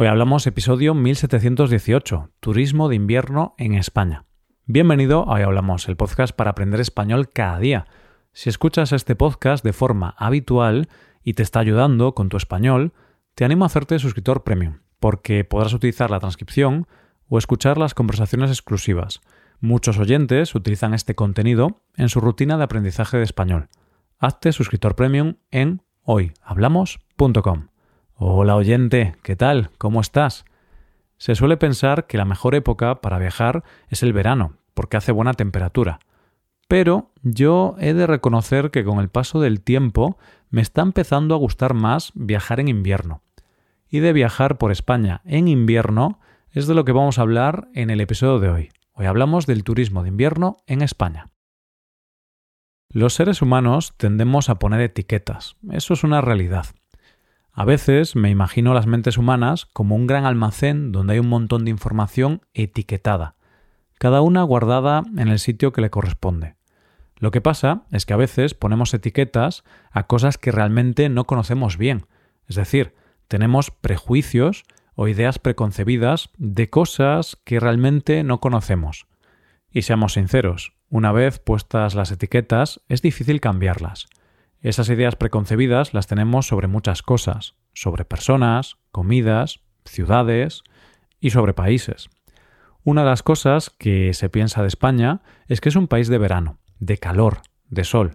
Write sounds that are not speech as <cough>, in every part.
Hoy hablamos episodio 1718, Turismo de invierno en España. Bienvenido a Hoy Hablamos, el podcast para aprender español cada día. Si escuchas este podcast de forma habitual y te está ayudando con tu español, te animo a hacerte suscriptor premium, porque podrás utilizar la transcripción o escuchar las conversaciones exclusivas. Muchos oyentes utilizan este contenido en su rutina de aprendizaje de español. Hazte suscriptor premium en hoyhablamos.com. Hola oyente, ¿qué tal? ¿Cómo estás? Se suele pensar que la mejor época para viajar es el verano, porque hace buena temperatura. Pero yo he de reconocer que con el paso del tiempo me está empezando a gustar más viajar en invierno. Y de viajar por España en invierno es de lo que vamos a hablar en el episodio de hoy. Hoy hablamos del turismo de invierno en España. Los seres humanos tendemos a poner etiquetas, eso es una realidad. A veces me imagino las mentes humanas como un gran almacén donde hay un montón de información etiquetada, cada una guardada en el sitio que le corresponde. Lo que pasa es que a veces ponemos etiquetas a cosas que realmente no conocemos bien, es decir, tenemos prejuicios o ideas preconcebidas de cosas que realmente no conocemos. Y seamos sinceros, una vez puestas las etiquetas es difícil cambiarlas. Esas ideas preconcebidas las tenemos sobre muchas cosas, sobre personas, comidas, ciudades y sobre países. Una de las cosas que se piensa de España es que es un país de verano, de calor, de sol.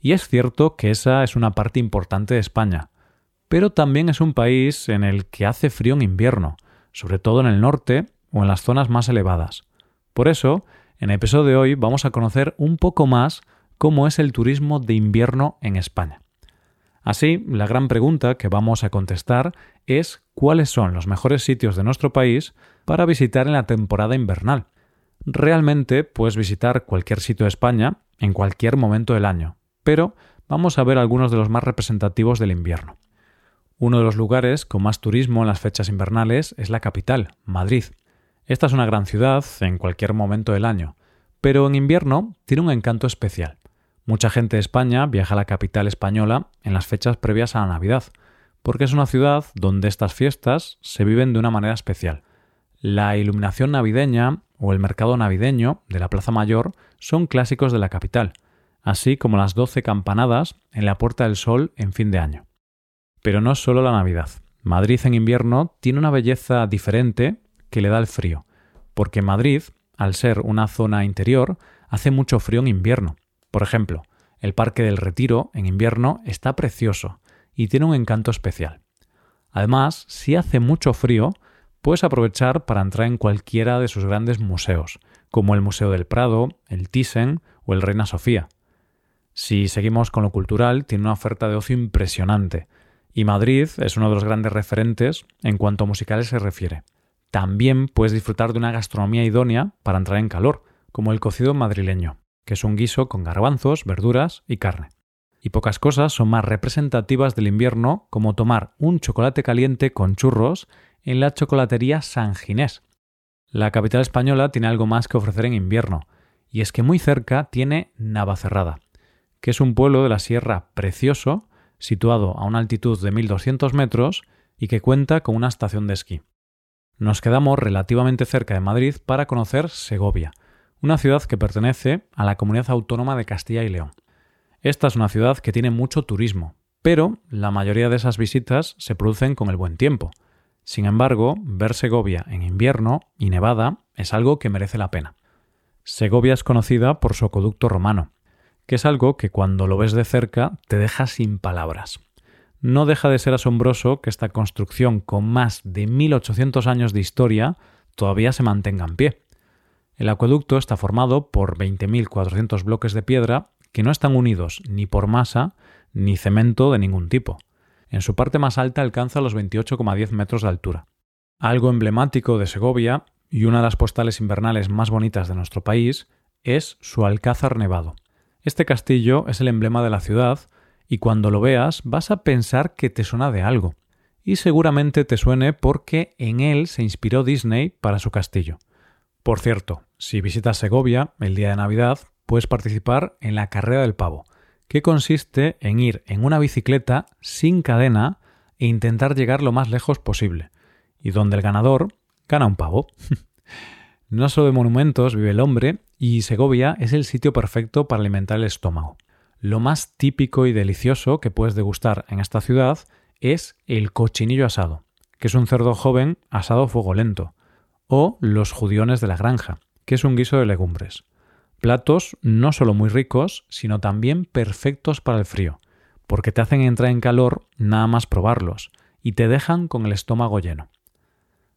Y es cierto que esa es una parte importante de España, pero también es un país en el que hace frío en invierno, sobre todo en el norte o en las zonas más elevadas. Por eso, en el episodio de hoy vamos a conocer un poco más cómo es el turismo de invierno en España. Así, la gran pregunta que vamos a contestar es cuáles son los mejores sitios de nuestro país para visitar en la temporada invernal. Realmente puedes visitar cualquier sitio de España en cualquier momento del año, pero vamos a ver algunos de los más representativos del invierno. Uno de los lugares con más turismo en las fechas invernales es la capital, Madrid. Esta es una gran ciudad en cualquier momento del año, pero en invierno tiene un encanto especial. Mucha gente de España viaja a la capital española en las fechas previas a la Navidad, porque es una ciudad donde estas fiestas se viven de una manera especial. La iluminación navideña o el mercado navideño de la Plaza Mayor son clásicos de la capital, así como las doce campanadas en la Puerta del Sol en fin de año. Pero no solo la Navidad. Madrid en invierno tiene una belleza diferente que le da el frío, porque Madrid, al ser una zona interior, hace mucho frío en invierno, por ejemplo, el Parque del Retiro en invierno está precioso y tiene un encanto especial. Además, si hace mucho frío, puedes aprovechar para entrar en cualquiera de sus grandes museos, como el Museo del Prado, el Thyssen o el Reina Sofía. Si seguimos con lo cultural, tiene una oferta de ocio impresionante, y Madrid es uno de los grandes referentes en cuanto a musicales se refiere. También puedes disfrutar de una gastronomía idónea para entrar en calor, como el cocido madrileño que es un guiso con garbanzos, verduras y carne. Y pocas cosas son más representativas del invierno como tomar un chocolate caliente con churros en la chocolatería San Ginés. La capital española tiene algo más que ofrecer en invierno, y es que muy cerca tiene Navacerrada, que es un pueblo de la sierra precioso, situado a una altitud de 1200 metros y que cuenta con una estación de esquí. Nos quedamos relativamente cerca de Madrid para conocer Segovia, una ciudad que pertenece a la comunidad autónoma de Castilla y León. Esta es una ciudad que tiene mucho turismo, pero la mayoría de esas visitas se producen con el buen tiempo. Sin embargo, ver Segovia en invierno y nevada es algo que merece la pena. Segovia es conocida por su acueducto romano, que es algo que cuando lo ves de cerca te deja sin palabras. No deja de ser asombroso que esta construcción con más de 1800 años de historia todavía se mantenga en pie. El acueducto está formado por 20.400 bloques de piedra que no están unidos ni por masa ni cemento de ningún tipo. En su parte más alta alcanza los 28,10 metros de altura. Algo emblemático de Segovia y una de las postales invernales más bonitas de nuestro país es su alcázar nevado. Este castillo es el emblema de la ciudad y cuando lo veas vas a pensar que te suena de algo. Y seguramente te suene porque en él se inspiró Disney para su castillo. Por cierto, si visitas Segovia el día de Navidad, puedes participar en la carrera del pavo, que consiste en ir en una bicicleta sin cadena e intentar llegar lo más lejos posible. y donde el ganador gana un pavo. <laughs> no solo de monumentos vive el hombre, y Segovia es el sitio perfecto para alimentar el estómago. Lo más típico y delicioso que puedes degustar en esta ciudad es el cochinillo asado, que es un cerdo joven asado a fuego lento, o los judiones de la granja, que es un guiso de legumbres. Platos no solo muy ricos, sino también perfectos para el frío, porque te hacen entrar en calor nada más probarlos, y te dejan con el estómago lleno.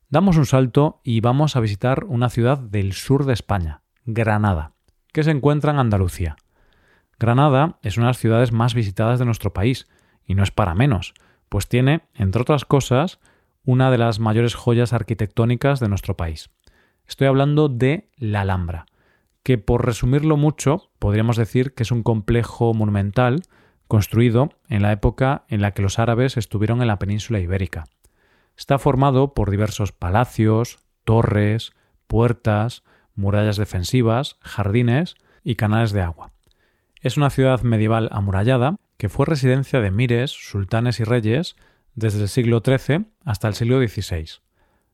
Damos un salto y vamos a visitar una ciudad del sur de España, Granada, que se encuentra en Andalucía. Granada es una de las ciudades más visitadas de nuestro país, y no es para menos, pues tiene, entre otras cosas, una de las mayores joyas arquitectónicas de nuestro país. Estoy hablando de la Alhambra, que por resumirlo mucho, podríamos decir que es un complejo monumental construido en la época en la que los árabes estuvieron en la península ibérica. Está formado por diversos palacios, torres, puertas, murallas defensivas, jardines y canales de agua. Es una ciudad medieval amurallada que fue residencia de mires, sultanes y reyes desde el siglo XIII hasta el siglo XVI.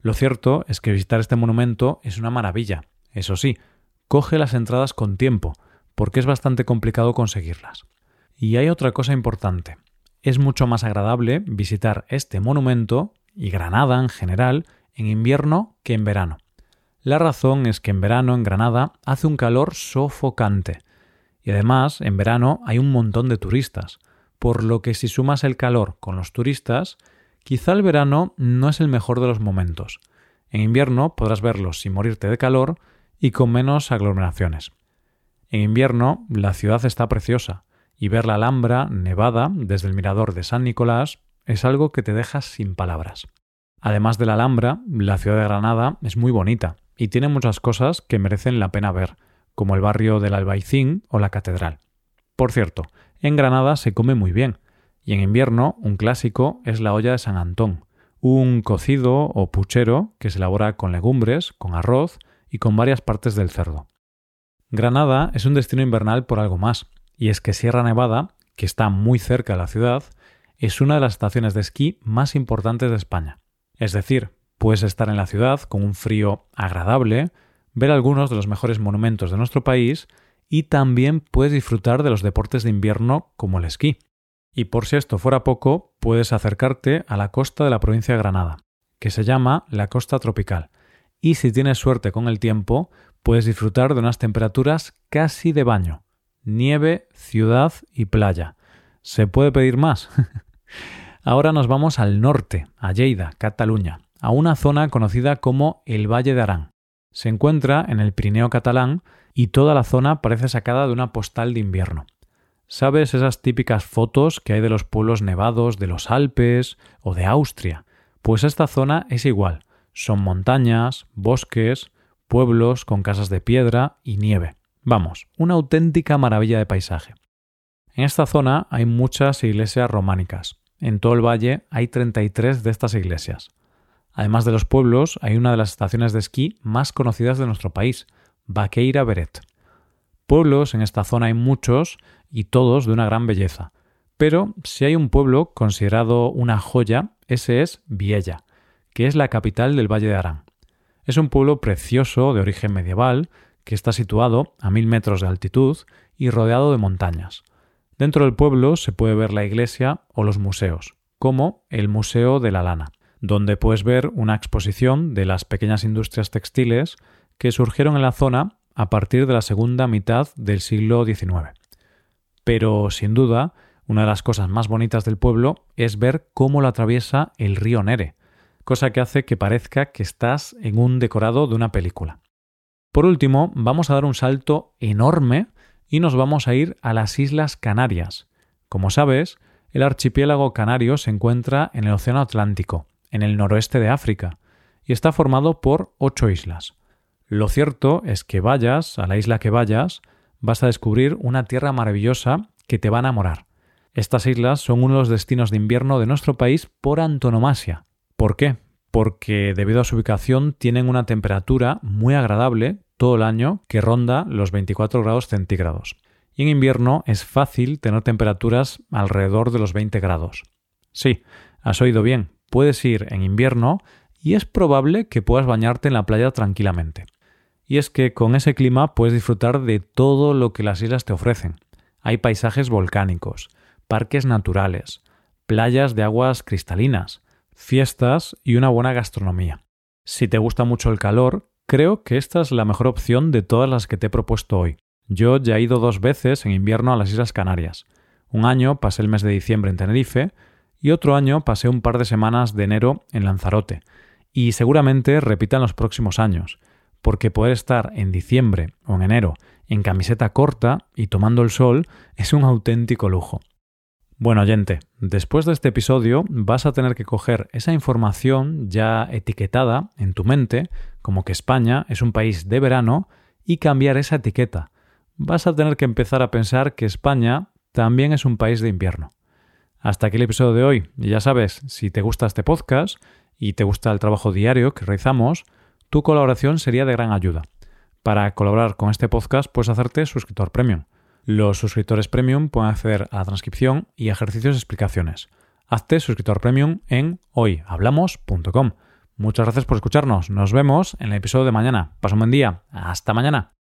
Lo cierto es que visitar este monumento es una maravilla. Eso sí, coge las entradas con tiempo, porque es bastante complicado conseguirlas. Y hay otra cosa importante. Es mucho más agradable visitar este monumento y Granada en general en invierno que en verano. La razón es que en verano en Granada hace un calor sofocante y además, en verano hay un montón de turistas, por lo que si sumas el calor con los turistas, quizá el verano no es el mejor de los momentos. En invierno podrás verlos sin morirte de calor y con menos aglomeraciones. En invierno la ciudad está preciosa, y ver la Alhambra nevada desde el mirador de San Nicolás es algo que te deja sin palabras. Además de la Alhambra, la ciudad de Granada es muy bonita y tiene muchas cosas que merecen la pena ver, como el barrio del Albaicín o la catedral. Por cierto, en Granada se come muy bien, y en invierno un clásico es la olla de San Antón, un cocido o puchero que se elabora con legumbres, con arroz y con varias partes del cerdo. Granada es un destino invernal por algo más, y es que Sierra Nevada, que está muy cerca de la ciudad, es una de las estaciones de esquí más importantes de España. Es decir, puedes estar en la ciudad con un frío agradable, ver algunos de los mejores monumentos de nuestro país y también puedes disfrutar de los deportes de invierno como el esquí. Y por si esto fuera poco, puedes acercarte a la costa de la provincia de Granada, que se llama la costa tropical. Y si tienes suerte con el tiempo, puedes disfrutar de unas temperaturas casi de baño. Nieve, ciudad y playa. ¿Se puede pedir más? <laughs> Ahora nos vamos al norte, a Lleida, Cataluña, a una zona conocida como el Valle de Arán. Se encuentra en el Pirineo catalán y toda la zona parece sacada de una postal de invierno. ¿Sabes esas típicas fotos que hay de los pueblos nevados de los Alpes o de Austria? Pues esta zona es igual. Son montañas, bosques, pueblos con casas de piedra y nieve. Vamos, una auténtica maravilla de paisaje. En esta zona hay muchas iglesias románicas. En todo el valle hay 33 de estas iglesias. Además de los pueblos, hay una de las estaciones de esquí más conocidas de nuestro país, Baqueira Beret. Pueblos en esta zona hay muchos y todos de una gran belleza. Pero si hay un pueblo considerado una joya, ese es Viella, que es la capital del Valle de Arán. Es un pueblo precioso de origen medieval que está situado a mil metros de altitud y rodeado de montañas. Dentro del pueblo se puede ver la iglesia o los museos, como el Museo de la Lana donde puedes ver una exposición de las pequeñas industrias textiles que surgieron en la zona a partir de la segunda mitad del siglo XIX. Pero, sin duda, una de las cosas más bonitas del pueblo es ver cómo lo atraviesa el río Nere, cosa que hace que parezca que estás en un decorado de una película. Por último, vamos a dar un salto enorme y nos vamos a ir a las Islas Canarias. Como sabes, el archipiélago canario se encuentra en el Océano Atlántico, en el noroeste de África, y está formado por ocho islas. Lo cierto es que vayas a la isla que vayas, vas a descubrir una tierra maravillosa que te va a enamorar. Estas islas son uno de los destinos de invierno de nuestro país por antonomasia. ¿Por qué? Porque debido a su ubicación tienen una temperatura muy agradable todo el año que ronda los 24 grados centígrados. Y en invierno es fácil tener temperaturas alrededor de los 20 grados. Sí, has oído bien, puedes ir en invierno y es probable que puedas bañarte en la playa tranquilamente. Y es que con ese clima puedes disfrutar de todo lo que las islas te ofrecen. Hay paisajes volcánicos, parques naturales, playas de aguas cristalinas, fiestas y una buena gastronomía. Si te gusta mucho el calor, creo que esta es la mejor opción de todas las que te he propuesto hoy. Yo ya he ido dos veces en invierno a las Islas Canarias. Un año pasé el mes de diciembre en Tenerife y otro año pasé un par de semanas de enero en Lanzarote. Y seguramente repitan los próximos años, porque poder estar en diciembre o en enero en camiseta corta y tomando el sol es un auténtico lujo. Bueno, oyente, después de este episodio vas a tener que coger esa información ya etiquetada en tu mente, como que España es un país de verano, y cambiar esa etiqueta. Vas a tener que empezar a pensar que España también es un país de invierno. Hasta aquí el episodio de hoy. Y ya sabes, si te gusta este podcast y te gusta el trabajo diario que realizamos, tu colaboración sería de gran ayuda. Para colaborar con este podcast puedes hacerte suscriptor premium. Los suscriptores premium pueden acceder a la transcripción y ejercicios y explicaciones. Hazte suscriptor premium en hoyhablamos.com. Muchas gracias por escucharnos. Nos vemos en el episodio de mañana. Pasa un buen día. Hasta mañana.